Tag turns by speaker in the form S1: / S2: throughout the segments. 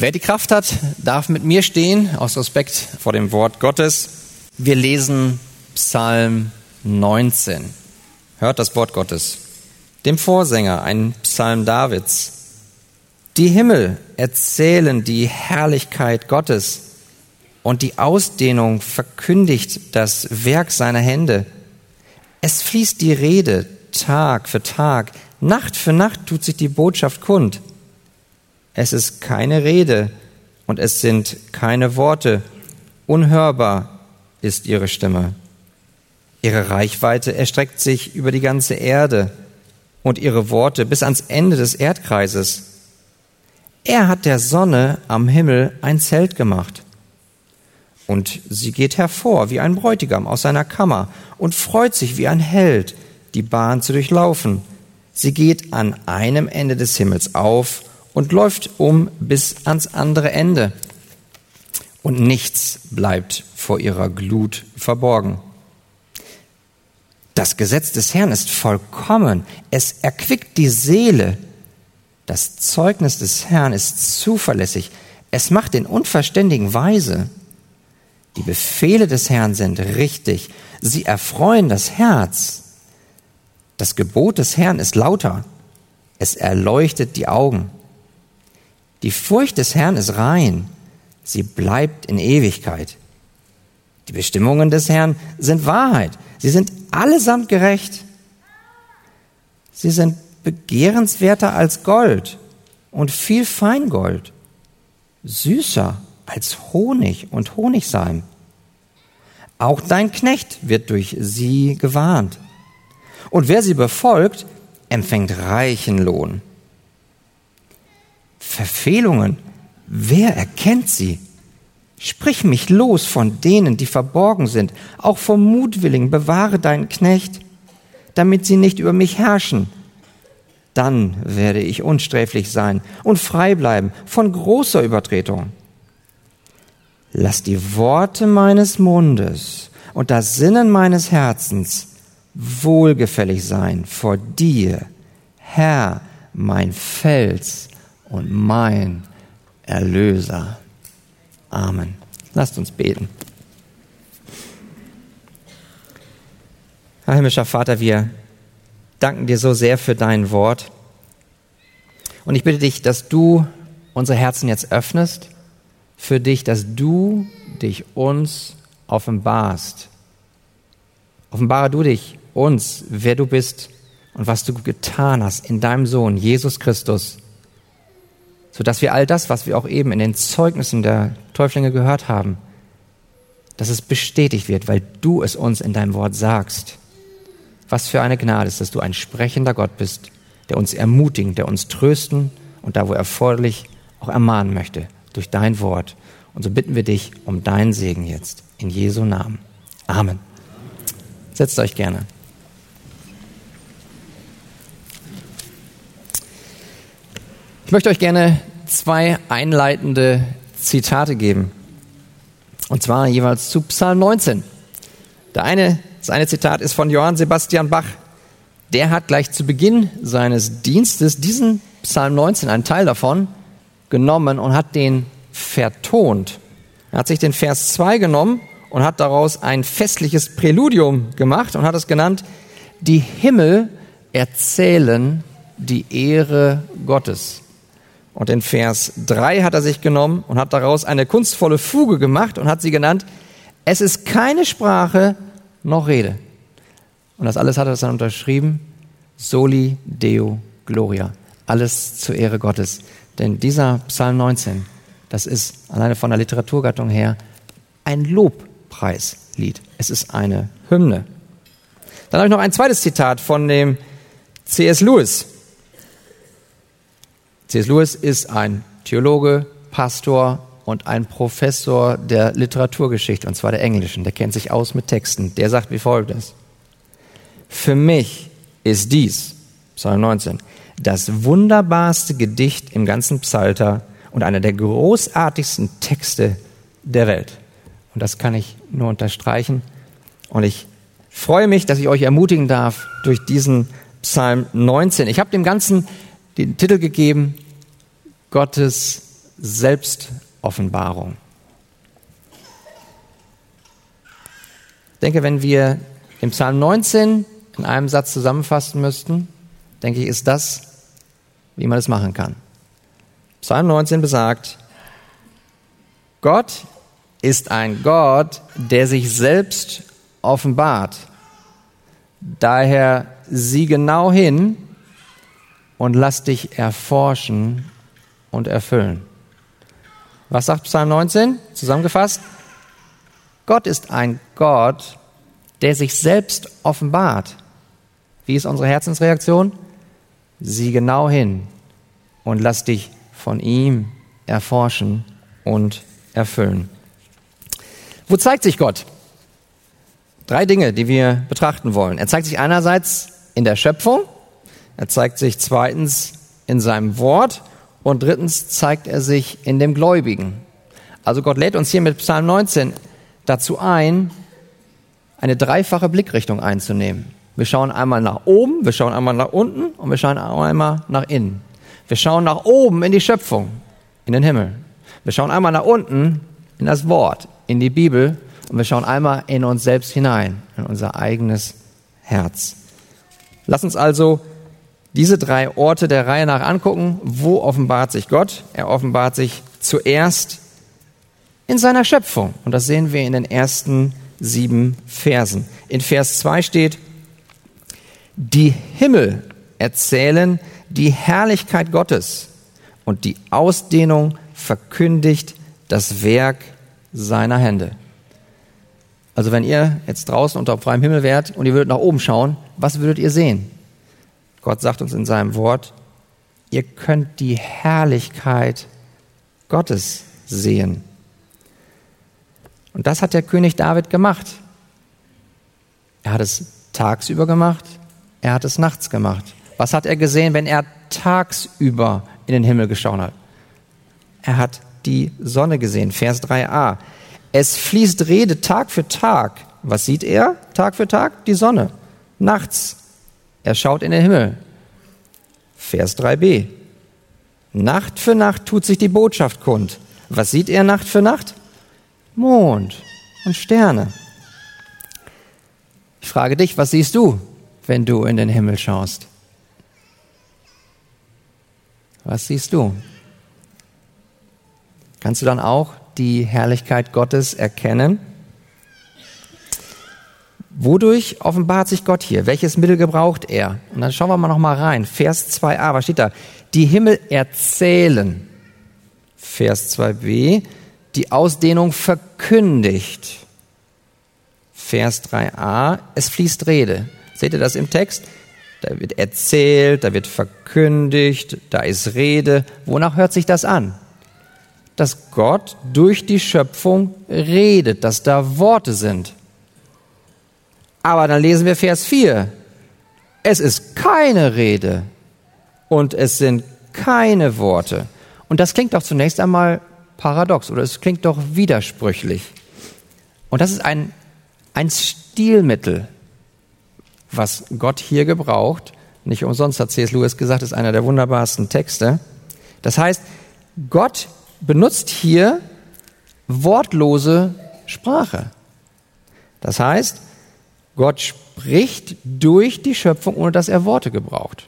S1: Wer die Kraft hat, darf mit mir stehen, aus Respekt vor dem Wort Gottes. Wir lesen Psalm 19. Hört das Wort Gottes. Dem Vorsänger, ein Psalm Davids. Die Himmel erzählen die Herrlichkeit Gottes und die Ausdehnung verkündigt das Werk seiner Hände. Es fließt die Rede Tag für Tag, Nacht für Nacht tut sich die Botschaft kund. Es ist keine Rede und es sind keine Worte. Unhörbar ist ihre Stimme. Ihre Reichweite erstreckt sich über die ganze Erde und ihre Worte bis ans Ende des Erdkreises. Er hat der Sonne am Himmel ein Zelt gemacht. Und sie geht hervor wie ein Bräutigam aus seiner Kammer und freut sich wie ein Held, die Bahn zu durchlaufen. Sie geht an einem Ende des Himmels auf und läuft um bis ans andere Ende. Und nichts bleibt vor ihrer Glut verborgen. Das Gesetz des Herrn ist vollkommen. Es erquickt die Seele. Das Zeugnis des Herrn ist zuverlässig. Es macht den Unverständigen weise. Die Befehle des Herrn sind richtig. Sie erfreuen das Herz. Das Gebot des Herrn ist lauter. Es erleuchtet die Augen. Die Furcht des Herrn ist rein, sie bleibt in Ewigkeit. Die Bestimmungen des Herrn sind Wahrheit, sie sind allesamt gerecht. Sie sind begehrenswerter als Gold und viel Feingold, süßer als Honig und Honigseim. Auch dein Knecht wird durch sie gewarnt. Und wer sie befolgt, empfängt reichen Lohn. Verfehlungen, wer erkennt sie? Sprich mich los von denen, die verborgen sind, auch vom Mutwilligen, bewahre deinen Knecht, damit sie nicht über mich herrschen. Dann werde ich unsträflich sein und frei bleiben von großer Übertretung. Lass die Worte meines Mundes und das Sinnen meines Herzens wohlgefällig sein vor dir, Herr, mein Fels und mein Erlöser. Amen. Lasst uns beten. Herr himmlischer Vater, wir danken dir so sehr für dein Wort. Und ich bitte dich, dass du unsere Herzen jetzt öffnest für dich, dass du dich uns offenbarst. Offenbare du dich uns, wer du bist und was du getan hast in deinem Sohn, Jesus Christus sodass wir all das, was wir auch eben in den Zeugnissen der Täuflinge gehört haben, dass es bestätigt wird, weil du es uns in deinem Wort sagst. Was für eine Gnade ist, dass du ein sprechender Gott bist, der uns ermutigen, der uns trösten und da, wo erforderlich, auch ermahnen möchte durch dein Wort. Und so bitten wir dich um deinen Segen jetzt. In Jesu Namen. Amen. Setzt euch gerne. Ich möchte euch gerne zwei einleitende Zitate geben. Und zwar jeweils zu Psalm 19. Der eine, das eine Zitat ist von Johann Sebastian Bach. Der hat gleich zu Beginn seines Dienstes diesen Psalm 19, einen Teil davon, genommen und hat den vertont. Er hat sich den Vers 2 genommen und hat daraus ein festliches Präludium gemacht und hat es genannt, die Himmel erzählen die Ehre Gottes. Und den Vers 3 hat er sich genommen und hat daraus eine kunstvolle Fuge gemacht und hat sie genannt, es ist keine Sprache noch Rede. Und das alles hat er dann unterschrieben, Soli Deo Gloria. Alles zur Ehre Gottes. Denn dieser Psalm 19, das ist alleine von der Literaturgattung her ein Lobpreislied. Es ist eine Hymne. Dann habe ich noch ein zweites Zitat von dem C.S. Lewis. C.S. Lewis ist ein Theologe, Pastor und ein Professor der Literaturgeschichte, und zwar der englischen. Der kennt sich aus mit Texten. Der sagt wie folgt Für mich ist dies, Psalm 19, das wunderbarste Gedicht im ganzen Psalter und einer der großartigsten Texte der Welt. Und das kann ich nur unterstreichen. Und ich freue mich, dass ich euch ermutigen darf durch diesen Psalm 19. Ich habe dem Ganzen den Titel gegeben, Gottes Selbstoffenbarung. Ich denke, wenn wir im Psalm 19 in einem Satz zusammenfassen müssten, denke ich, ist das, wie man es machen kann. Psalm 19 besagt, Gott ist ein Gott, der sich selbst offenbart. Daher sieh genau hin und lass dich erforschen und erfüllen. Was sagt Psalm 19? Zusammengefasst. Gott ist ein Gott, der sich selbst offenbart. Wie ist unsere Herzensreaktion? Sieh genau hin und lass dich von ihm erforschen und erfüllen. Wo zeigt sich Gott? Drei Dinge, die wir betrachten wollen. Er zeigt sich einerseits in der Schöpfung, er zeigt sich zweitens in seinem Wort und drittens zeigt er sich in dem Gläubigen. Also Gott lädt uns hier mit Psalm 19 dazu ein, eine dreifache Blickrichtung einzunehmen. Wir schauen einmal nach oben, wir schauen einmal nach unten und wir schauen einmal nach innen. Wir schauen nach oben in die Schöpfung, in den Himmel. Wir schauen einmal nach unten in das Wort, in die Bibel und wir schauen einmal in uns selbst hinein, in unser eigenes Herz. Lass uns also diese drei Orte der Reihe nach angucken. Wo offenbart sich Gott? Er offenbart sich zuerst in seiner Schöpfung. Und das sehen wir in den ersten sieben Versen. In Vers 2 steht, die Himmel erzählen die Herrlichkeit Gottes und die Ausdehnung verkündigt das Werk seiner Hände. Also wenn ihr jetzt draußen unter freiem Himmel wärt und ihr würdet nach oben schauen, was würdet ihr sehen? Gott sagt uns in seinem Wort, ihr könnt die Herrlichkeit Gottes sehen. Und das hat der König David gemacht. Er hat es tagsüber gemacht, er hat es nachts gemacht. Was hat er gesehen, wenn er tagsüber in den Himmel geschaut hat? Er hat die Sonne gesehen, Vers 3a. Es fließt Rede Tag für Tag. Was sieht er Tag für Tag? Die Sonne. Nachts. Er schaut in den Himmel. Vers 3b. Nacht für Nacht tut sich die Botschaft kund. Was sieht er Nacht für Nacht? Mond und Sterne. Ich frage dich, was siehst du? wenn du in den Himmel schaust? Was siehst du? Kannst du dann auch die Herrlichkeit Gottes erkennen? Wodurch offenbart sich Gott hier? Welches Mittel gebraucht er? Und dann schauen wir mal noch mal rein. Vers 2a, was steht da? Die Himmel erzählen. Vers 2b, die Ausdehnung verkündigt. Vers 3a, es fließt Rede. Seht ihr das im Text? Da wird erzählt, da wird verkündigt, da ist Rede. Wonach hört sich das an? Dass Gott durch die Schöpfung redet, dass da Worte sind. Aber dann lesen wir Vers 4. Es ist keine Rede und es sind keine Worte. Und das klingt doch zunächst einmal paradox oder es klingt doch widersprüchlich. Und das ist ein, ein Stilmittel was Gott hier gebraucht. Nicht umsonst hat C.S. Lewis gesagt, ist einer der wunderbarsten Texte. Das heißt, Gott benutzt hier wortlose Sprache. Das heißt, Gott spricht durch die Schöpfung, ohne dass er Worte gebraucht.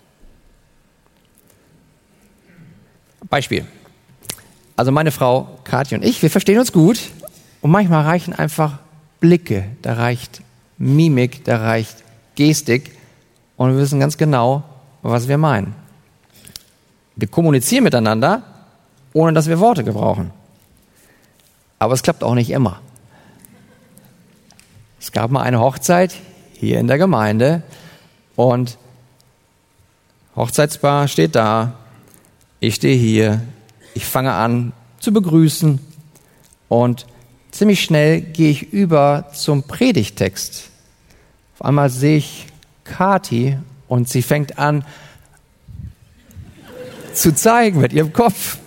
S1: Beispiel. Also meine Frau Kathi und ich, wir verstehen uns gut und manchmal reichen einfach Blicke, da reicht Mimik, da reicht Gestik und wir wissen ganz genau, was wir meinen. Wir kommunizieren miteinander, ohne dass wir Worte gebrauchen. Aber es klappt auch nicht immer. Es gab mal eine Hochzeit hier in der Gemeinde und Hochzeitspaar steht da, ich stehe hier, ich fange an zu begrüßen und ziemlich schnell gehe ich über zum Predigtext. Auf einmal sehe ich Kati und sie fängt an zu zeigen mit ihrem Kopf.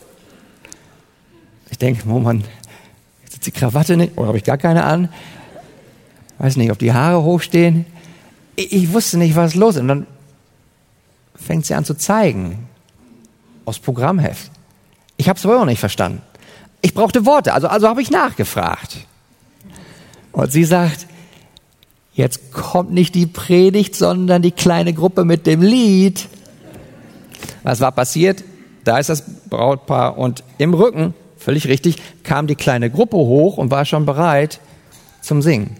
S1: Ich denke, oh Mann, jetzt die Krawatte nicht, oder habe ich gar keine an? Weiß nicht, ob die Haare hochstehen. Ich, ich wusste nicht, was los ist. Und dann fängt sie an zu zeigen. Aus Programmheft. Ich habe es aber auch nicht verstanden. Ich brauchte Worte, also, also habe ich nachgefragt. Und sie sagt, jetzt kommt nicht die Predigt, sondern die kleine Gruppe mit dem Lied. Was war passiert? Da ist das Brautpaar und im Rücken, völlig richtig, kam die kleine Gruppe hoch und war schon bereit zum Singen.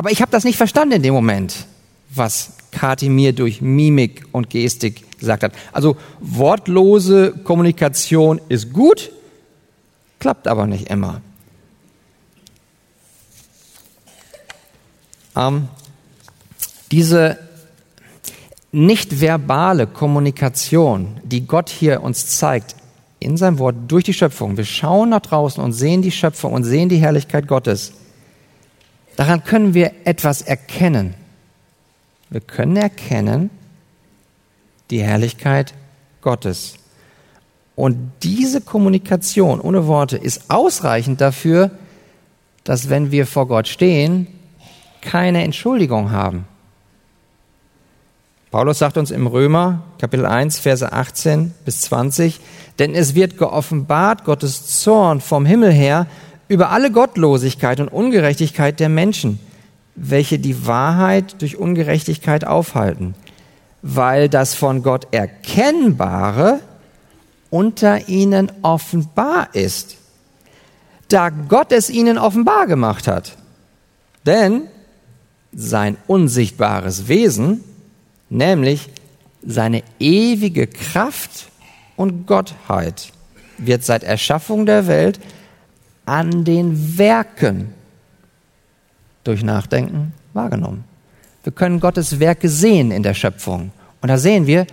S1: Aber ich habe das nicht verstanden in dem Moment, was Kathi mir durch Mimik und Gestik gesagt hat. Also wortlose Kommunikation ist gut, klappt aber nicht immer. Ähm, diese nicht verbale Kommunikation, die Gott hier uns zeigt, in seinem Wort durch die Schöpfung. Wir schauen nach draußen und sehen die Schöpfung und sehen die Herrlichkeit Gottes. Daran können wir etwas erkennen. Wir können erkennen die Herrlichkeit Gottes. Und diese Kommunikation ohne Worte ist ausreichend dafür, dass wenn wir vor Gott stehen, keine Entschuldigung haben. Paulus sagt uns im Römer Kapitel 1, Verse 18 bis 20, denn es wird geoffenbart Gottes Zorn vom Himmel her über alle Gottlosigkeit und Ungerechtigkeit der Menschen, welche die Wahrheit durch Ungerechtigkeit aufhalten, weil das von Gott Erkennbare unter ihnen offenbar ist, da Gott es ihnen offenbar gemacht hat. Denn sein unsichtbares Wesen, nämlich seine ewige Kraft und Gottheit, wird seit Erschaffung der Welt an den Werken durch Nachdenken wahrgenommen. Wir können Gottes Werke sehen in der Schöpfung. Und da sehen wir,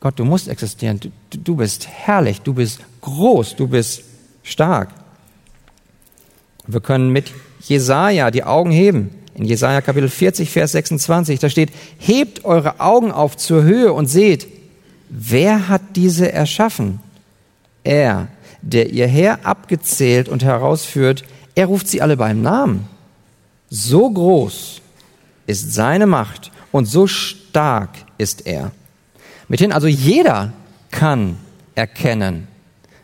S1: Gott, du musst existieren. Du, du bist herrlich, du bist groß, du bist stark. Wir können mit Jesaja die Augen heben. In Jesaja Kapitel 40, Vers 26, da steht, hebt eure Augen auf zur Höhe und seht, wer hat diese erschaffen? Er, der ihr Herr abgezählt und herausführt, er ruft sie alle beim Namen. So groß ist seine Macht und so stark ist er. Mithin also jeder kann erkennen,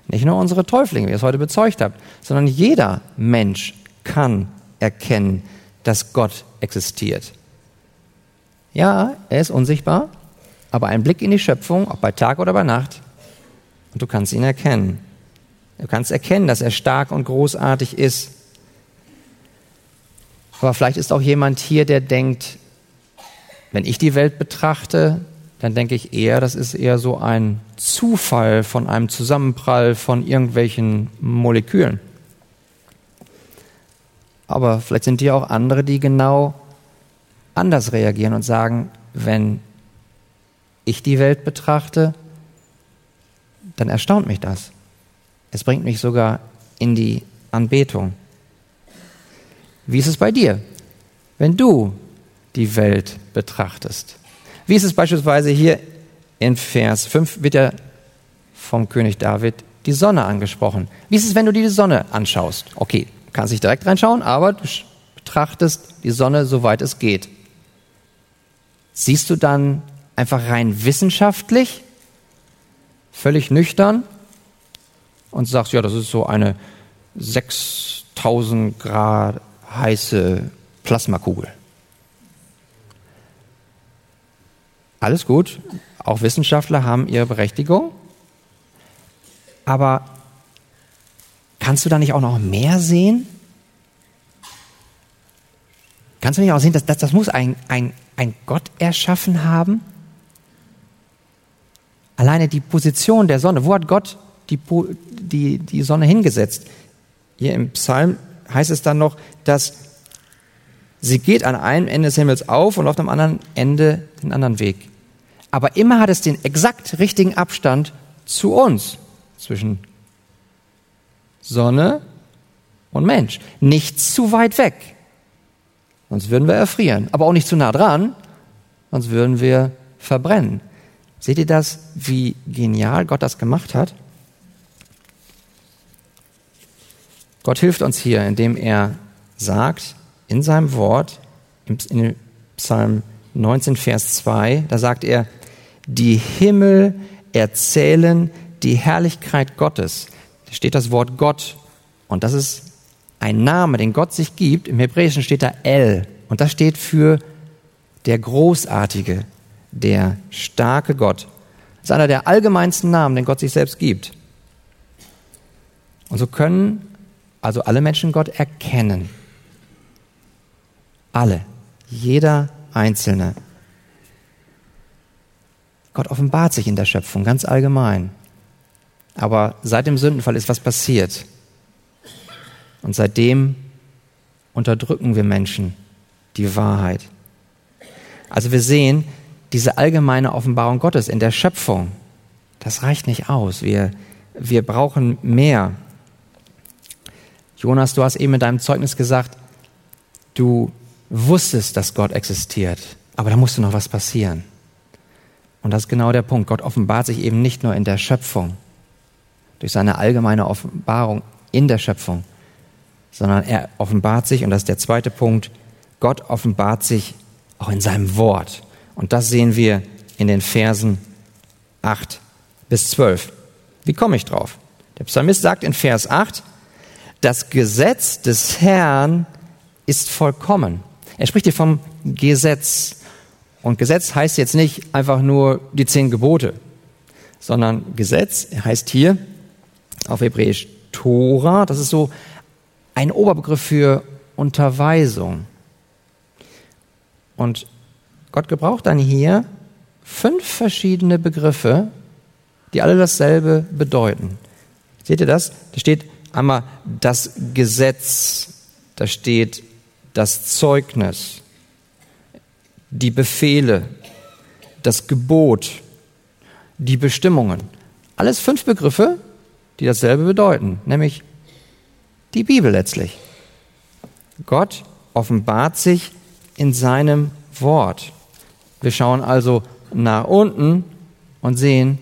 S1: nicht nur unsere Täuflinge, wie ihr es heute bezeugt habt, sondern jeder Mensch kann erkennen, dass Gott existiert. Ja, er ist unsichtbar, aber ein Blick in die Schöpfung, ob bei Tag oder bei Nacht, und du kannst ihn erkennen. Du kannst erkennen, dass er stark und großartig ist. Aber vielleicht ist auch jemand hier, der denkt, wenn ich die Welt betrachte, dann denke ich eher, das ist eher so ein Zufall von einem Zusammenprall von irgendwelchen Molekülen. Aber vielleicht sind hier auch andere, die genau anders reagieren und sagen, wenn ich die Welt betrachte, dann erstaunt mich das. Es bringt mich sogar in die Anbetung. Wie ist es bei dir, wenn du die Welt betrachtest? Wie ist es beispielsweise hier in Vers 5 wird ja vom König David die Sonne angesprochen. Wie ist es, wenn du dir die Sonne anschaust? Okay, kannst nicht direkt reinschauen, aber du betrachtest die Sonne, soweit es geht. Siehst du dann einfach rein wissenschaftlich, völlig nüchtern, und sagst, ja, das ist so eine 6000 Grad heiße Plasmakugel. Alles gut, auch Wissenschaftler haben ihre Berechtigung, aber kannst du da nicht auch noch mehr sehen? Kannst du nicht auch sehen, dass, dass das muss ein, ein, ein Gott erschaffen haben? Alleine die Position der Sonne, wo hat Gott die, die, die Sonne hingesetzt. Hier im Psalm heißt es dann noch, dass sie geht an einem Ende des Himmels auf und auf dem anderen Ende den anderen Weg. Aber immer hat es den exakt richtigen Abstand zu uns, zwischen Sonne und Mensch. Nicht zu weit weg, sonst würden wir erfrieren. Aber auch nicht zu nah dran, sonst würden wir verbrennen. Seht ihr das, wie genial Gott das gemacht hat? Gott hilft uns hier, indem er sagt in seinem Wort, in Psalm 19, Vers 2, da sagt er, die Himmel erzählen die Herrlichkeit Gottes. Da steht das Wort Gott und das ist ein Name, den Gott sich gibt. Im Hebräischen steht da El und das steht für der Großartige, der starke Gott. Das ist einer der allgemeinsten Namen, den Gott sich selbst gibt. Und so können also alle Menschen Gott erkennen. Alle. Jeder Einzelne. Gott offenbart sich in der Schöpfung ganz allgemein. Aber seit dem Sündenfall ist was passiert. Und seitdem unterdrücken wir Menschen die Wahrheit. Also wir sehen, diese allgemeine Offenbarung Gottes in der Schöpfung, das reicht nicht aus. Wir, wir brauchen mehr. Jonas, du hast eben in deinem Zeugnis gesagt, du wusstest, dass Gott existiert, aber da musste noch was passieren. Und das ist genau der Punkt. Gott offenbart sich eben nicht nur in der Schöpfung, durch seine allgemeine Offenbarung in der Schöpfung, sondern er offenbart sich, und das ist der zweite Punkt, Gott offenbart sich auch in seinem Wort. Und das sehen wir in den Versen 8 bis 12. Wie komme ich drauf? Der Psalmist sagt in Vers 8, das Gesetz des Herrn ist vollkommen. Er spricht hier vom Gesetz. Und Gesetz heißt jetzt nicht einfach nur die zehn Gebote, sondern Gesetz heißt hier auf Hebräisch Tora. Das ist so ein Oberbegriff für Unterweisung. Und Gott gebraucht dann hier fünf verschiedene Begriffe, die alle dasselbe bedeuten. Seht ihr das? Da steht einmal das Gesetz, da steht das Zeugnis, die Befehle, das Gebot, die Bestimmungen. Alles fünf Begriffe, die dasselbe bedeuten, nämlich die Bibel letztlich. Gott offenbart sich in seinem Wort. Wir schauen also nach unten und sehen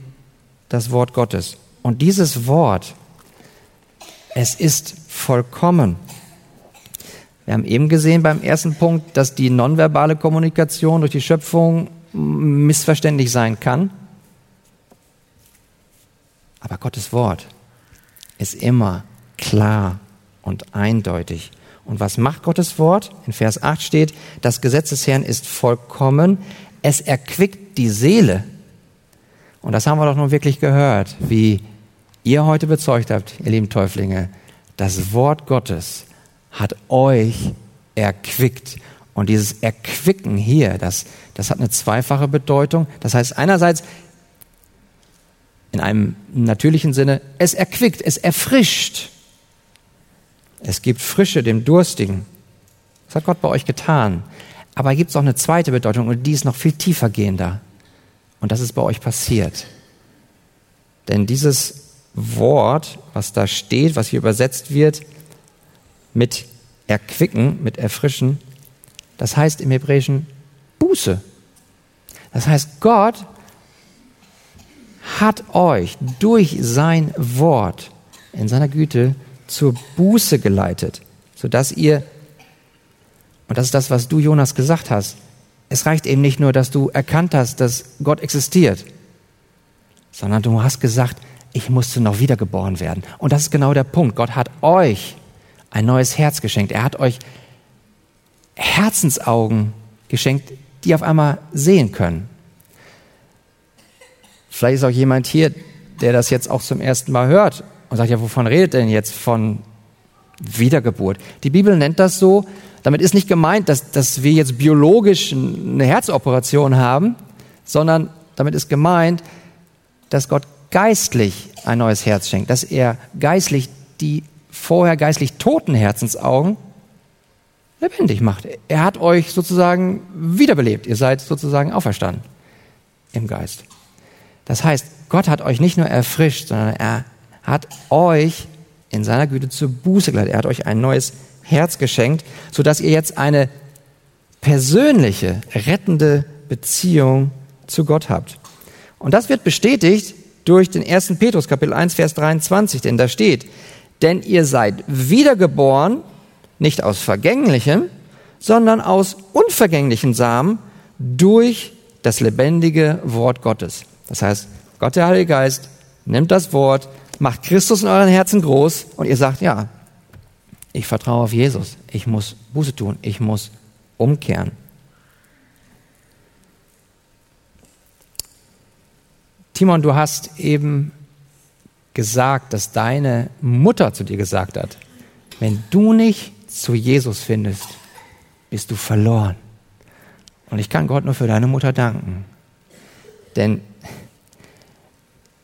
S1: das Wort Gottes. Und dieses Wort, es ist vollkommen. Wir haben eben gesehen beim ersten Punkt, dass die nonverbale Kommunikation durch die Schöpfung missverständlich sein kann. Aber Gottes Wort ist immer klar und eindeutig. Und was macht Gottes Wort? In Vers 8 steht, das Gesetz des Herrn ist vollkommen, es erquickt die Seele. Und das haben wir doch nun wirklich gehört, wie ihr heute bezeugt habt, ihr lieben Täuflinge. Das Wort Gottes hat euch erquickt. Und dieses Erquicken hier, das, das hat eine zweifache Bedeutung. Das heißt einerseits in einem natürlichen Sinne, es erquickt, es erfrischt. Es gibt Frische dem Durstigen. Das hat Gott bei euch getan. Aber gibt es auch eine zweite Bedeutung und die ist noch viel tiefer gehender. Und das ist bei euch passiert. Denn dieses Wort, was da steht, was hier übersetzt wird, mit erquicken, mit erfrischen, das heißt im Hebräischen Buße. Das heißt, Gott hat euch durch sein Wort in seiner Güte zur Buße geleitet, sodass ihr, und das ist das, was du, Jonas, gesagt hast, es reicht eben nicht nur, dass du erkannt hast, dass Gott existiert, sondern du hast gesagt, ich musste noch wiedergeboren werden. Und das ist genau der Punkt. Gott hat euch ein neues Herz geschenkt. Er hat euch Herzensaugen geschenkt, die auf einmal sehen können. Vielleicht ist auch jemand hier, der das jetzt auch zum ersten Mal hört und sagt, ja, wovon redet denn jetzt von Wiedergeburt? Die Bibel nennt das so, damit ist nicht gemeint, dass, dass wir jetzt biologisch eine Herzoperation haben, sondern damit ist gemeint, dass Gott geistlich ein neues Herz schenkt, dass er geistlich die vorher geistlich toten Herzensaugen lebendig macht. Er hat euch sozusagen wiederbelebt. Ihr seid sozusagen auferstanden im Geist. Das heißt, Gott hat euch nicht nur erfrischt, sondern er hat euch in seiner Güte zur Buße geleitet. Er hat euch ein neues Herz geschenkt, sodass ihr jetzt eine persönliche, rettende Beziehung zu Gott habt. Und das wird bestätigt durch den 1. Petrus Kapitel 1, Vers 23, denn da steht, denn ihr seid wiedergeboren, nicht aus vergänglichem, sondern aus unvergänglichen Samen durch das lebendige Wort Gottes. Das heißt, Gott der Heilige Geist nimmt das Wort, macht Christus in euren Herzen groß und ihr sagt, ja, ich vertraue auf Jesus. Ich muss Buße tun. Ich muss umkehren. Timon, du hast eben gesagt, dass deine Mutter zu dir gesagt hat, wenn du nicht zu Jesus findest, bist du verloren. Und ich kann Gott nur für deine Mutter danken. Denn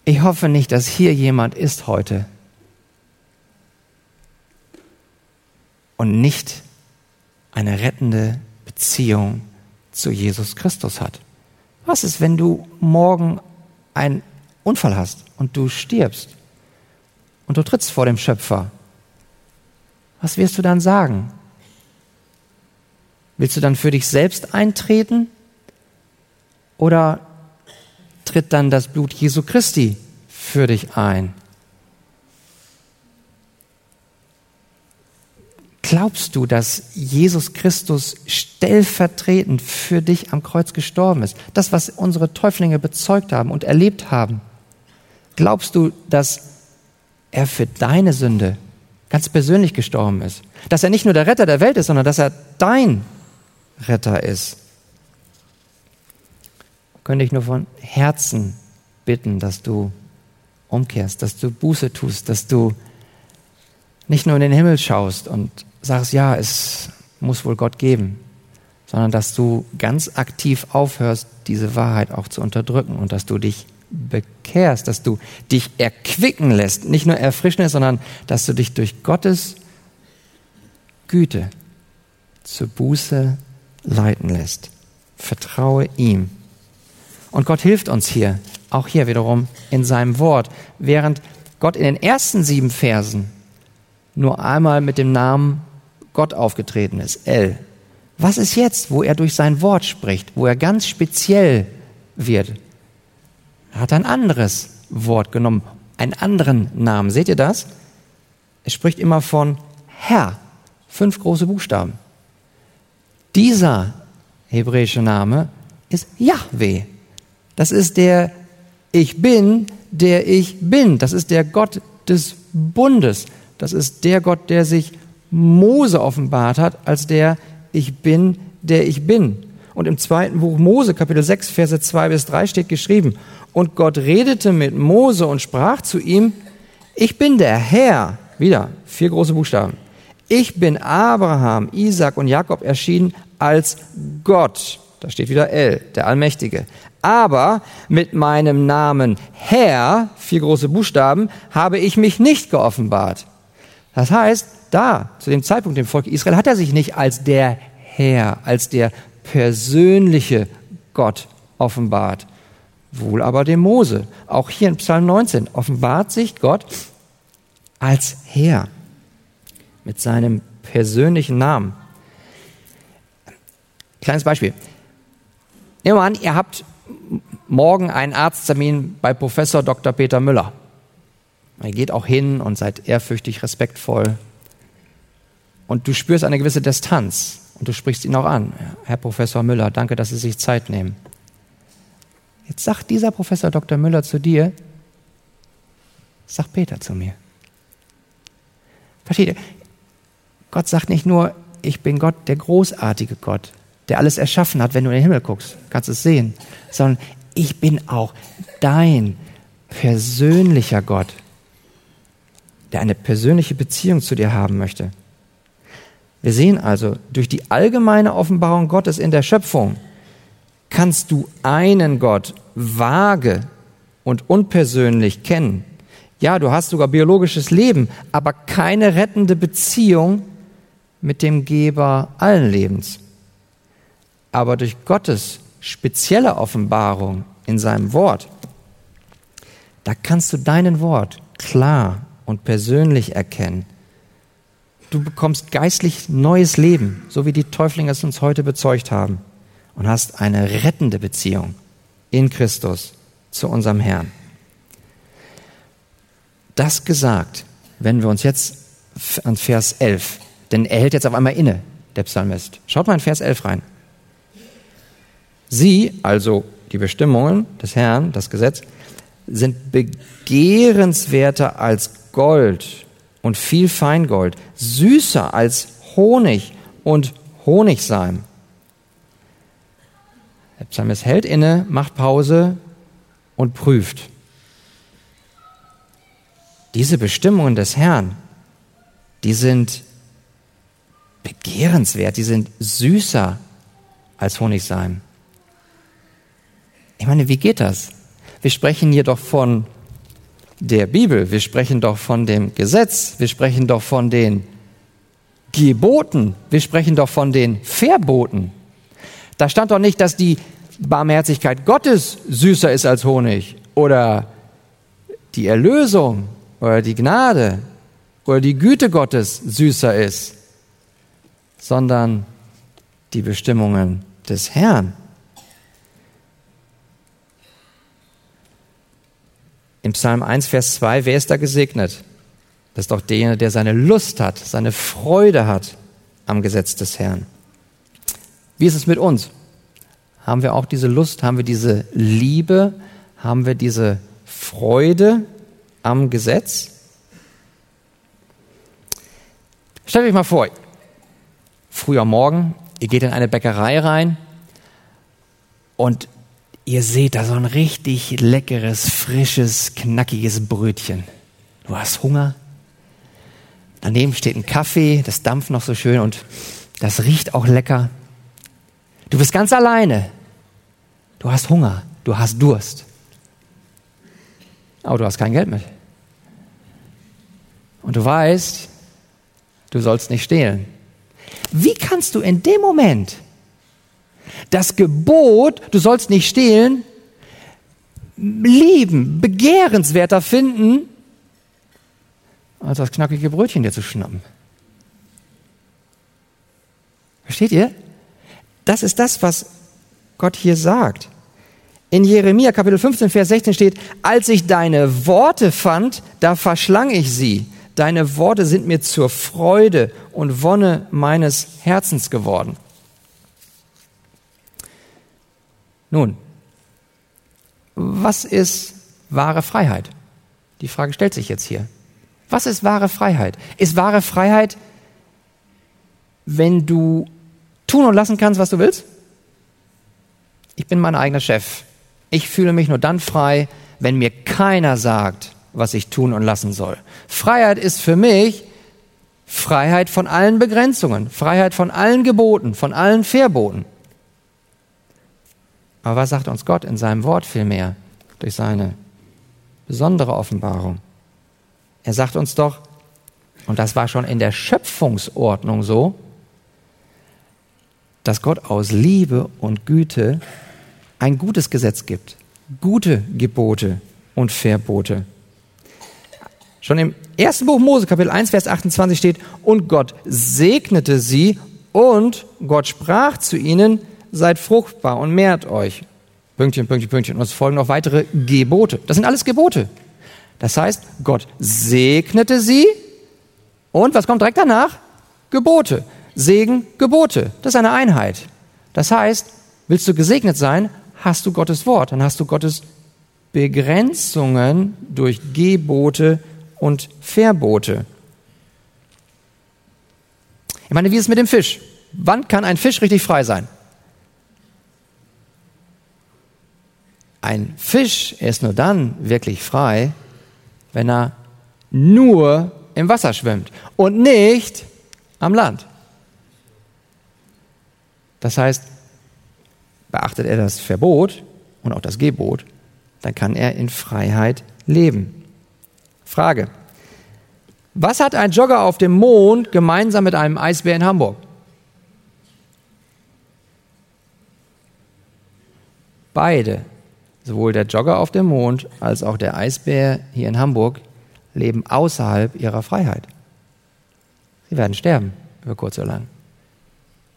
S1: ich hoffe nicht, dass hier jemand ist heute und nicht eine rettende Beziehung zu Jesus Christus hat. Was ist, wenn du morgen einen Unfall hast und du stirbst und du trittst vor dem Schöpfer, was wirst du dann sagen? Willst du dann für dich selbst eintreten oder tritt dann das Blut Jesu Christi für dich ein? Glaubst du, dass Jesus Christus stellvertretend für dich am Kreuz gestorben ist? Das, was unsere Täuflinge bezeugt haben und erlebt haben. Glaubst du, dass er für deine Sünde ganz persönlich gestorben ist? Dass er nicht nur der Retter der Welt ist, sondern dass er dein Retter ist? Könnte ich nur von Herzen bitten, dass du umkehrst, dass du Buße tust, dass du nicht nur in den Himmel schaust und sagst, ja, es muss wohl Gott geben, sondern dass du ganz aktiv aufhörst, diese Wahrheit auch zu unterdrücken und dass du dich bekehrst, dass du dich erquicken lässt, nicht nur erfrischen lässt, sondern dass du dich durch Gottes Güte zur Buße leiten lässt. Vertraue ihm. Und Gott hilft uns hier, auch hier wiederum in seinem Wort, während Gott in den ersten sieben Versen nur einmal mit dem Namen Gott aufgetreten ist, El. Was ist jetzt, wo er durch sein Wort spricht, wo er ganz speziell wird? Er hat ein anderes Wort genommen, einen anderen Namen. Seht ihr das? Er spricht immer von Herr. Fünf große Buchstaben. Dieser hebräische Name ist Yahweh. Das ist der Ich bin, der ich bin. Das ist der Gott des Bundes. Das ist der Gott, der sich Mose offenbart hat, als der Ich bin, der ich bin. Und im zweiten Buch Mose, Kapitel 6, Verse 2 bis 3 steht geschrieben, und Gott redete mit Mose und sprach zu ihm, ich bin der Herr, wieder vier große Buchstaben, ich bin Abraham, Isaac und Jakob erschienen als Gott. Da steht wieder El, der Allmächtige. Aber mit meinem Namen Herr, vier große Buchstaben, habe ich mich nicht geoffenbart. Das heißt, da, zu dem Zeitpunkt im Volk Israel, hat er sich nicht als der Herr, als der persönliche Gott offenbart. Wohl aber dem Mose. Auch hier in Psalm 19 offenbart sich Gott als Herr mit seinem persönlichen Namen. Kleines Beispiel. Nehmen wir an, ihr habt morgen einen Arzttermin bei Professor Dr. Peter Müller. Ihr geht auch hin und seid ehrfürchtig, respektvoll. Und du spürst eine gewisse Distanz und du sprichst ihn auch an. Herr Professor Müller, danke, dass Sie sich Zeit nehmen. Jetzt sagt dieser Professor Dr. Müller zu dir, sag Peter zu mir. Versteht ihr? Gott sagt nicht nur, ich bin Gott, der großartige Gott, der alles erschaffen hat, wenn du in den Himmel guckst, kannst es sehen, sondern ich bin auch dein persönlicher Gott, der eine persönliche Beziehung zu dir haben möchte. Wir sehen also, durch die allgemeine Offenbarung Gottes in der Schöpfung kannst du einen Gott vage und unpersönlich kennen. Ja, du hast sogar biologisches Leben, aber keine rettende Beziehung mit dem Geber allen Lebens. Aber durch Gottes spezielle Offenbarung in seinem Wort, da kannst du deinen Wort klar und persönlich erkennen du bekommst geistlich neues Leben, so wie die Täuflinge es uns heute bezeugt haben, und hast eine rettende Beziehung in Christus zu unserem Herrn. Das gesagt, wenden wir uns jetzt an Vers 11, denn er hält jetzt auf einmal inne, der Psalmist. Schaut mal in Vers 11 rein. Sie, also die Bestimmungen des Herrn, das Gesetz, sind begehrenswerter als Gold und viel Feingold, süßer als Honig und Honigseim. Der Psalmist hält inne, macht Pause und prüft. Diese Bestimmungen des Herrn, die sind begehrenswert, die sind süßer als Honigseim. Ich meine, wie geht das? Wir sprechen hier doch von der Bibel, wir sprechen doch von dem Gesetz, wir sprechen doch von den Geboten, wir sprechen doch von den Verboten. Da stand doch nicht, dass die Barmherzigkeit Gottes süßer ist als Honig oder die Erlösung oder die Gnade oder die Güte Gottes süßer ist, sondern die Bestimmungen des Herrn. Im Psalm 1, Vers 2, wer ist da gesegnet? Das ist doch derjenige, der seine Lust hat, seine Freude hat am Gesetz des Herrn. Wie ist es mit uns? Haben wir auch diese Lust, haben wir diese Liebe, haben wir diese Freude am Gesetz? Stellt euch mal vor, früher Morgen, ihr geht in eine Bäckerei rein und ihr seht da so ein richtig leckeres, frisches, knackiges Brötchen. Du hast Hunger. Daneben steht ein Kaffee, das dampft noch so schön und das riecht auch lecker. Du bist ganz alleine. Du hast Hunger, du hast Durst. Aber du hast kein Geld mit. Und du weißt, du sollst nicht stehlen. Wie kannst du in dem Moment das Gebot, du sollst nicht stehlen, lieben, begehrenswerter finden, als das knackige Brötchen dir zu schnappen? Versteht ihr? Das ist das, was Gott hier sagt. In Jeremia Kapitel 15, Vers 16 steht, als ich deine Worte fand, da verschlang ich sie. Deine Worte sind mir zur Freude und Wonne meines Herzens geworden. Nun, was ist wahre Freiheit? Die Frage stellt sich jetzt hier. Was ist wahre Freiheit? Ist wahre Freiheit, wenn du tun und lassen kannst, was du willst? Ich bin mein eigener Chef. Ich fühle mich nur dann frei, wenn mir keiner sagt, was ich tun und lassen soll. Freiheit ist für mich Freiheit von allen Begrenzungen, Freiheit von allen Geboten, von allen Verboten. Aber was sagt uns Gott in seinem Wort vielmehr durch seine besondere Offenbarung? Er sagt uns doch, und das war schon in der Schöpfungsordnung so, dass Gott aus Liebe und Güte ein gutes Gesetz gibt, gute Gebote und Verbote. Schon im ersten Buch Mose, Kapitel 1, Vers 28 steht, und Gott segnete sie und Gott sprach zu ihnen, seid fruchtbar und mehrt euch. Pünktchen, Pünktchen, Pünktchen. Und es folgen noch weitere Gebote. Das sind alles Gebote. Das heißt, Gott segnete sie und was kommt direkt danach? Gebote. Segen, Gebote. Das ist eine Einheit. Das heißt, willst du gesegnet sein, hast du Gottes Wort, dann hast du Gottes Begrenzungen durch Gebote und Verbote. Ich meine, wie ist es mit dem Fisch? Wann kann ein Fisch richtig frei sein? Ein Fisch ist nur dann wirklich frei, wenn er nur im Wasser schwimmt und nicht am Land. Das heißt, beachtet er das Verbot und auch das Gebot, dann kann er in Freiheit leben. Frage. Was hat ein Jogger auf dem Mond gemeinsam mit einem Eisbär in Hamburg? Beide, sowohl der Jogger auf dem Mond als auch der Eisbär hier in Hamburg, leben außerhalb ihrer Freiheit. Sie werden sterben, über kurz oder lang.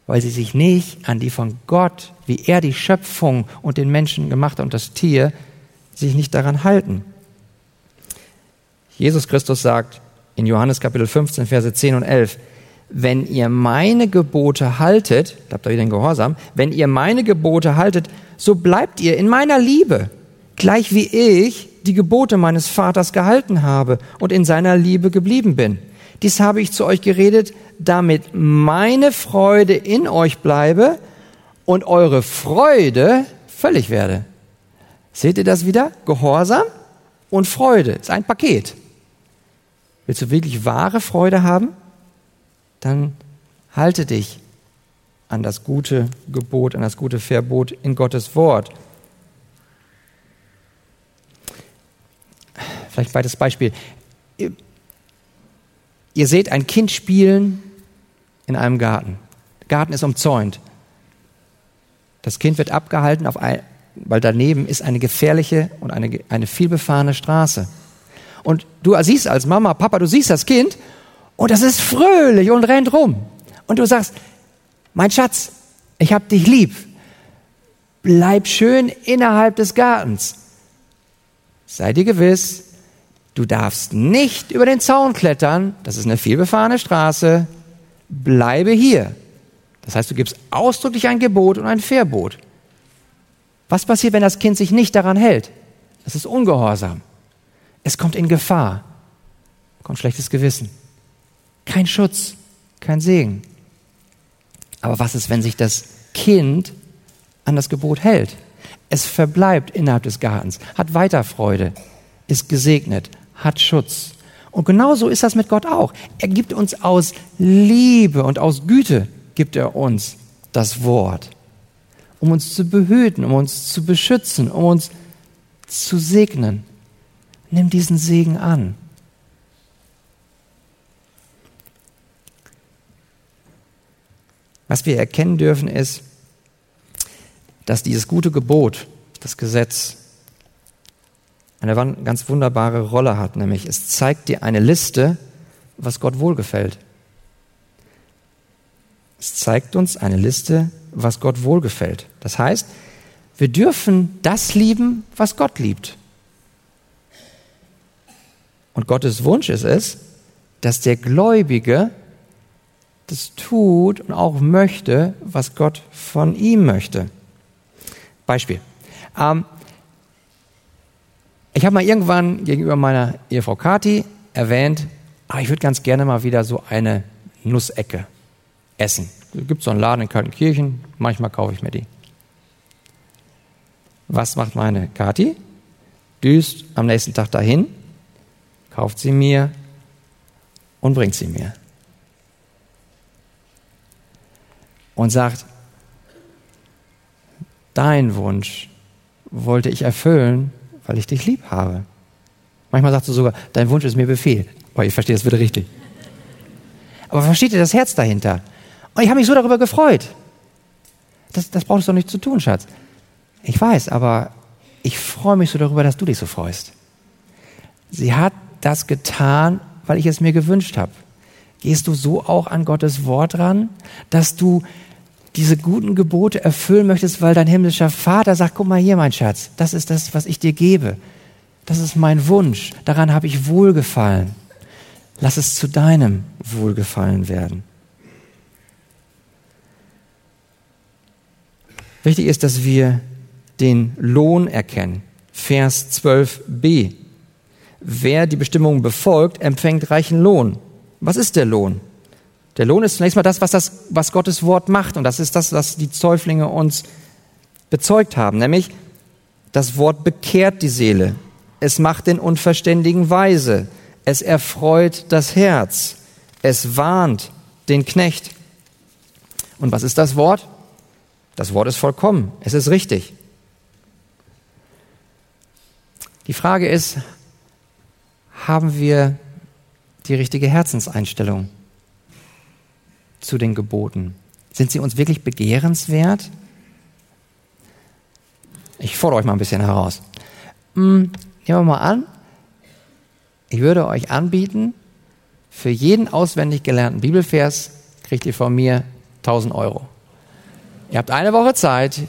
S1: Weil sie sich nicht an die von Gott, wie er die Schöpfung und den Menschen gemacht und das Tier, sich nicht daran halten. Jesus Christus sagt in Johannes Kapitel 15, Verse 10 und 11, wenn ihr meine Gebote haltet, habt ihr wieder den Gehorsam, wenn ihr meine Gebote haltet, so bleibt ihr in meiner Liebe, gleich wie ich die Gebote meines Vaters gehalten habe und in seiner Liebe geblieben bin. Dies habe ich zu euch geredet, damit meine Freude in euch bleibe und eure Freude völlig werde. Seht ihr das wieder? Gehorsam und Freude ist ein Paket. Willst du wirklich wahre Freude haben? Dann halte dich an das gute Gebot, an das gute Verbot in Gottes Wort. Vielleicht zweites Beispiel. Ihr seht ein Kind spielen in einem Garten. Der Garten ist umzäunt. Das Kind wird abgehalten, ein, weil daneben ist eine gefährliche und eine, eine vielbefahrene Straße. Und du siehst als Mama, Papa, du siehst das Kind und das ist fröhlich und rennt rum. Und du sagst, mein Schatz, ich hab dich lieb. Bleib schön innerhalb des Gartens. Sei dir gewiss, du darfst nicht über den Zaun klettern. Das ist eine vielbefahrene Straße. Bleibe hier. Das heißt, du gibst ausdrücklich ein Gebot und ein Verbot. Was passiert, wenn das Kind sich nicht daran hält? Es ist ungehorsam. Es kommt in Gefahr. Kommt schlechtes Gewissen. Kein Schutz, kein Segen. Aber was ist, wenn sich das Kind an das Gebot hält? Es verbleibt innerhalb des Gartens, hat weiter Freude, ist gesegnet, hat Schutz. Und genauso ist das mit Gott auch. Er gibt uns aus Liebe und aus Güte, gibt er uns das Wort, um uns zu behüten, um uns zu beschützen, um uns zu segnen. Nimm diesen Segen an. Was wir erkennen dürfen, ist, dass dieses gute Gebot, das Gesetz, eine ganz wunderbare Rolle hat, nämlich es zeigt dir eine Liste, was Gott wohlgefällt. Es zeigt uns eine Liste, was Gott wohlgefällt. Das heißt, wir dürfen das lieben, was Gott liebt. Und Gottes Wunsch ist es, dass der Gläubige das tut und auch möchte, was Gott von ihm möchte. Beispiel. Ähm, ich habe mal irgendwann gegenüber meiner Ehefrau Kati erwähnt, ah, ich würde ganz gerne mal wieder so eine Nussecke essen. Es gibt so einen Laden in Kaltenkirchen, manchmal kaufe ich mir die. Was macht meine Kati? Düst am nächsten Tag dahin, kauft sie mir und bringt sie mir. Und sagt, dein Wunsch wollte ich erfüllen, weil ich dich lieb habe. Manchmal sagst du sogar, dein Wunsch ist mir Befehl. Boah, ich verstehe das wieder richtig. Aber versteht ihr das Herz dahinter? Und ich habe mich so darüber gefreut. Das, das brauchst du doch nicht zu tun, Schatz. Ich weiß, aber ich freue mich so darüber, dass du dich so freust. Sie hat das getan, weil ich es mir gewünscht habe. Gehst du so auch an Gottes Wort ran, dass du diese guten Gebote erfüllen möchtest, weil dein himmlischer Vater sagt, guck mal hier, mein Schatz, das ist das, was ich dir gebe. Das ist mein Wunsch. Daran habe ich Wohlgefallen. Lass es zu deinem Wohlgefallen werden. Wichtig ist, dass wir den Lohn erkennen. Vers 12b. Wer die Bestimmungen befolgt, empfängt reichen Lohn. Was ist der Lohn? Der Lohn ist zunächst mal das, was, das, was Gottes Wort macht. Und das ist das, was die Zäuflinge uns bezeugt haben. Nämlich, das Wort bekehrt die Seele. Es macht den Unverständigen weise. Es erfreut das Herz. Es warnt den Knecht. Und was ist das Wort? Das Wort ist vollkommen. Es ist richtig. Die Frage ist, haben wir die richtige Herzenseinstellung? Zu den Geboten? Sind sie uns wirklich begehrenswert? Ich fordere euch mal ein bisschen heraus. Hm, nehmen wir mal an, ich würde euch anbieten, für jeden auswendig gelernten Bibelvers kriegt ihr von mir 1000 Euro. Ihr habt eine Woche Zeit,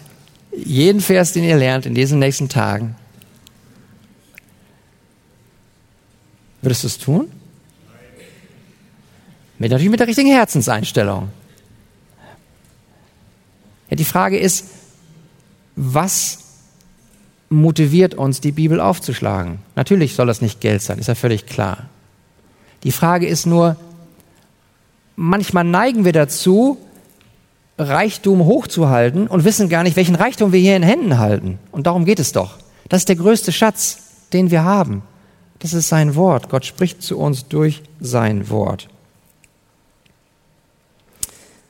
S1: jeden Vers, den ihr lernt in diesen nächsten Tagen. Würdest du es tun? Mit, natürlich mit der richtigen Herzenseinstellung. Ja, die Frage ist, was motiviert uns, die Bibel aufzuschlagen. Natürlich soll das nicht Geld sein, ist ja völlig klar. Die Frage ist nur, manchmal neigen wir dazu, Reichtum hochzuhalten und wissen gar nicht, welchen Reichtum wir hier in Händen halten. Und darum geht es doch. Das ist der größte Schatz, den wir haben. Das ist sein Wort. Gott spricht zu uns durch sein Wort.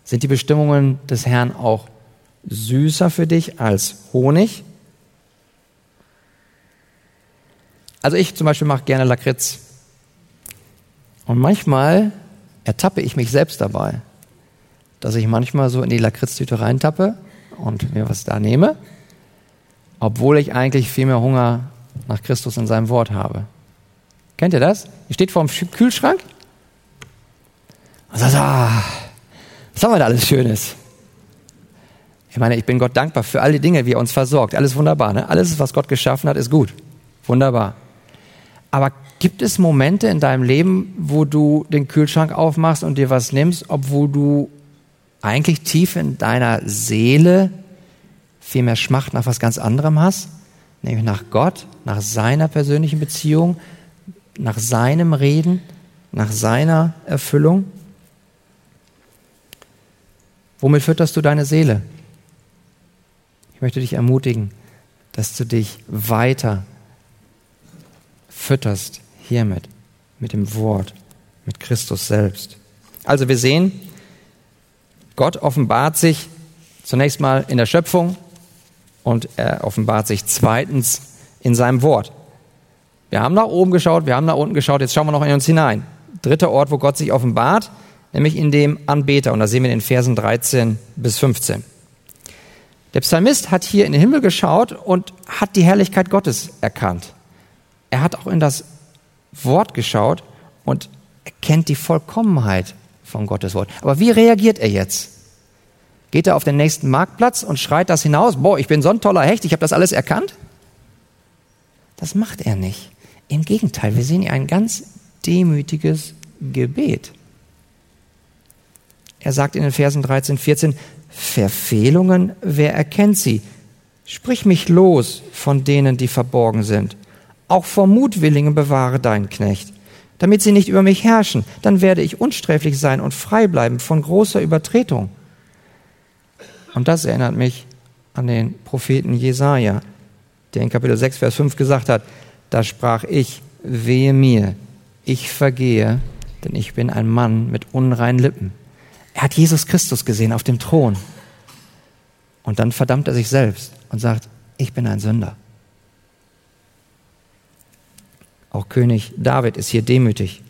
S1: Sind die Bestimmungen des Herrn auch süßer für dich als Honig? Also ich zum Beispiel mache gerne Lakritz. Und manchmal ertappe ich mich selbst dabei, dass ich manchmal so in die Lakritztüte reintappe und mir was da nehme, obwohl ich eigentlich viel mehr Hunger nach Christus in seinem Wort habe. Kennt ihr das? Ihr steht vor dem Kühlschrank und sagt, ah, was haben wir da alles Schönes? Ich meine, ich bin Gott dankbar für all die Dinge, wie er uns versorgt. Alles wunderbar. Ne? Alles, was Gott geschaffen hat, ist gut. Wunderbar. Aber gibt es Momente in deinem Leben, wo du den Kühlschrank aufmachst und dir was nimmst, obwohl du eigentlich tief in deiner Seele viel mehr Schmacht nach was ganz anderem hast? Nämlich nach Gott, nach seiner persönlichen Beziehung, nach seinem Reden, nach seiner Erfüllung? Womit fütterst du deine Seele? Ich möchte dich ermutigen, dass du dich weiter fütterst hiermit, mit dem Wort, mit Christus selbst. Also wir sehen, Gott offenbart sich zunächst mal in der Schöpfung und er offenbart sich zweitens in seinem Wort. Wir haben nach oben geschaut, wir haben nach unten geschaut, jetzt schauen wir noch in uns hinein. Dritter Ort, wo Gott sich offenbart, nämlich in dem Anbeter. Und da sehen wir in den Versen 13 bis 15. Der Psalmist hat hier in den Himmel geschaut und hat die Herrlichkeit Gottes erkannt er hat auch in das Wort geschaut und erkennt die Vollkommenheit von Gottes Wort. Aber wie reagiert er jetzt? Geht er auf den nächsten Marktplatz und schreit das hinaus? Boah, ich bin so ein toller Hecht, ich habe das alles erkannt? Das macht er nicht. Im Gegenteil, wir sehen hier ein ganz demütiges Gebet. Er sagt in den Versen 13, 14, Verfehlungen, wer erkennt sie? Sprich mich los von denen, die verborgen sind. Auch vor Mutwilligen bewahre deinen Knecht, damit sie nicht über mich herrschen. Dann werde ich unsträflich sein und frei bleiben von großer Übertretung. Und das erinnert mich an den Propheten Jesaja, der in Kapitel 6, Vers 5 gesagt hat: Da sprach ich, wehe mir, ich vergehe, denn ich bin ein Mann mit unreinen Lippen. Er hat Jesus Christus gesehen auf dem Thron. Und dann verdammt er sich selbst und sagt, ich bin ein Sünder. Auch König David ist hier demütig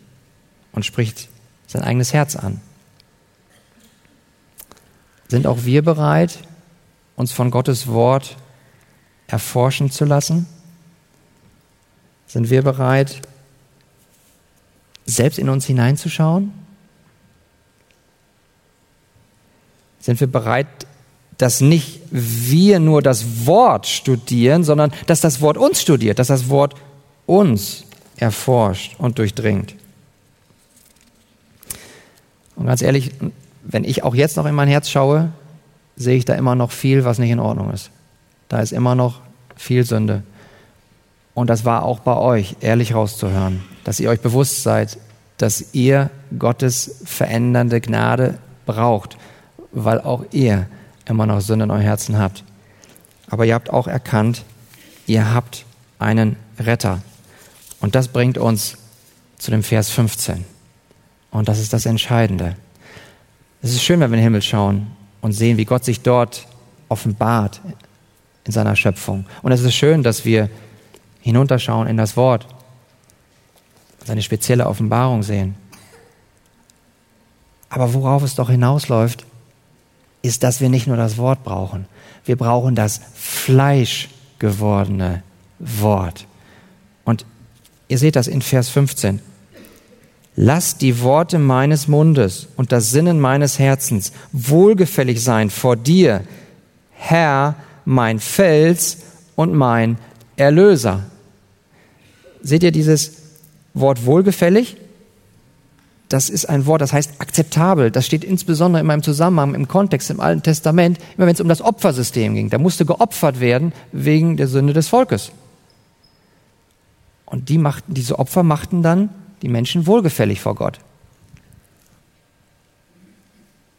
S1: und spricht sein eigenes Herz an. Sind auch wir bereit, uns von Gottes Wort erforschen zu lassen? Sind wir bereit, selbst in uns hineinzuschauen? Sind wir bereit, dass nicht wir nur das Wort studieren, sondern dass das Wort uns studiert, dass das Wort uns erforscht und durchdringt. Und ganz ehrlich, wenn ich auch jetzt noch in mein Herz schaue, sehe ich da immer noch viel, was nicht in Ordnung ist. Da ist immer noch viel Sünde. Und das war auch bei euch, ehrlich rauszuhören, dass ihr euch bewusst seid, dass ihr Gottes verändernde Gnade braucht, weil auch ihr immer noch Sünde in eurem Herzen habt. Aber ihr habt auch erkannt, ihr habt einen Retter. Und das bringt uns zu dem Vers 15. Und das ist das Entscheidende. Es ist schön, wenn wir in den Himmel schauen und sehen, wie Gott sich dort offenbart in seiner Schöpfung. Und es ist schön, dass wir hinunterschauen in das Wort, seine spezielle Offenbarung sehen. Aber worauf es doch hinausläuft, ist, dass wir nicht nur das Wort brauchen. Wir brauchen das fleischgewordene Wort. Und Ihr seht das in Vers 15. Lass die Worte meines Mundes und das Sinnen meines Herzens wohlgefällig sein vor dir, Herr, mein Fels und mein Erlöser. Seht ihr dieses Wort wohlgefällig? Das ist ein Wort, das heißt akzeptabel. Das steht insbesondere in meinem Zusammenhang im Kontext im Alten Testament, immer wenn es um das Opfersystem ging. Da musste geopfert werden wegen der Sünde des Volkes. Und die machten, diese Opfer machten dann die Menschen wohlgefällig vor Gott.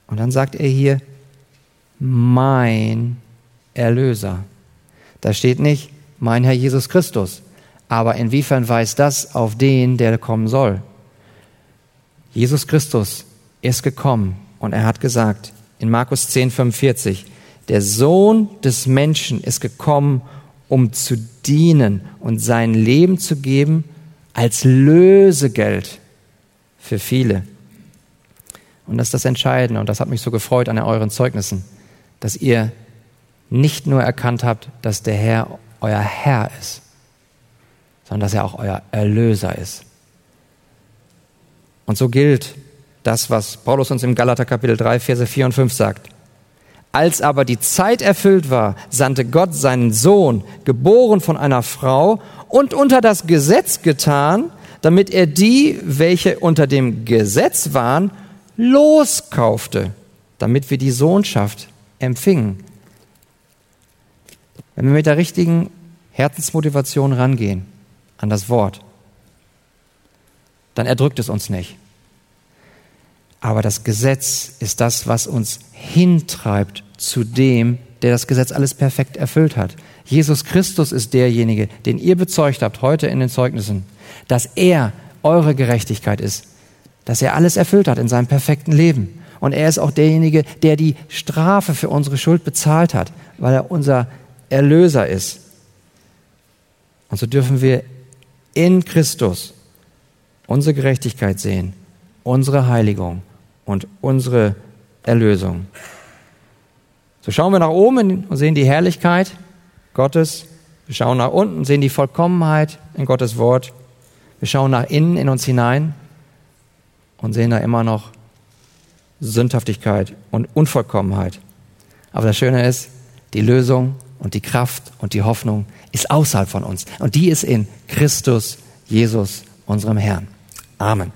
S1: Und dann sagt er hier, mein Erlöser. Da steht nicht, mein Herr Jesus Christus. Aber inwiefern weist das auf den, der kommen soll? Jesus Christus ist gekommen und er hat gesagt in Markus 10, 45, der Sohn des Menschen ist gekommen, um zu dienen und sein Leben zu geben als Lösegeld für viele. Und das ist das Entscheidende und das hat mich so gefreut an euren Zeugnissen, dass ihr nicht nur erkannt habt, dass der Herr euer Herr ist, sondern dass er auch euer Erlöser ist. Und so gilt das, was Paulus uns im Galater Kapitel 3, Verse 4 und 5 sagt. Als aber die Zeit erfüllt war, sandte Gott seinen Sohn, geboren von einer Frau und unter das Gesetz getan, damit er die, welche unter dem Gesetz waren, loskaufte, damit wir die Sohnschaft empfingen. Wenn wir mit der richtigen Herzensmotivation rangehen an das Wort, dann erdrückt es uns nicht. Aber das Gesetz ist das, was uns hintreibt zu dem, der das Gesetz alles perfekt erfüllt hat. Jesus Christus ist derjenige, den ihr bezeugt habt heute in den Zeugnissen, dass er eure Gerechtigkeit ist, dass er alles erfüllt hat in seinem perfekten Leben. Und er ist auch derjenige, der die Strafe für unsere Schuld bezahlt hat, weil er unser Erlöser ist. Und so dürfen wir in Christus unsere Gerechtigkeit sehen, unsere Heiligung und unsere Erlösung. So schauen wir nach oben und sehen die Herrlichkeit Gottes. Wir schauen nach unten und sehen die Vollkommenheit in Gottes Wort. Wir schauen nach innen in uns hinein und sehen da immer noch Sündhaftigkeit und Unvollkommenheit. Aber das Schöne ist, die Lösung und die Kraft und die Hoffnung ist außerhalb von uns. Und die ist in Christus Jesus, unserem Herrn. Amen.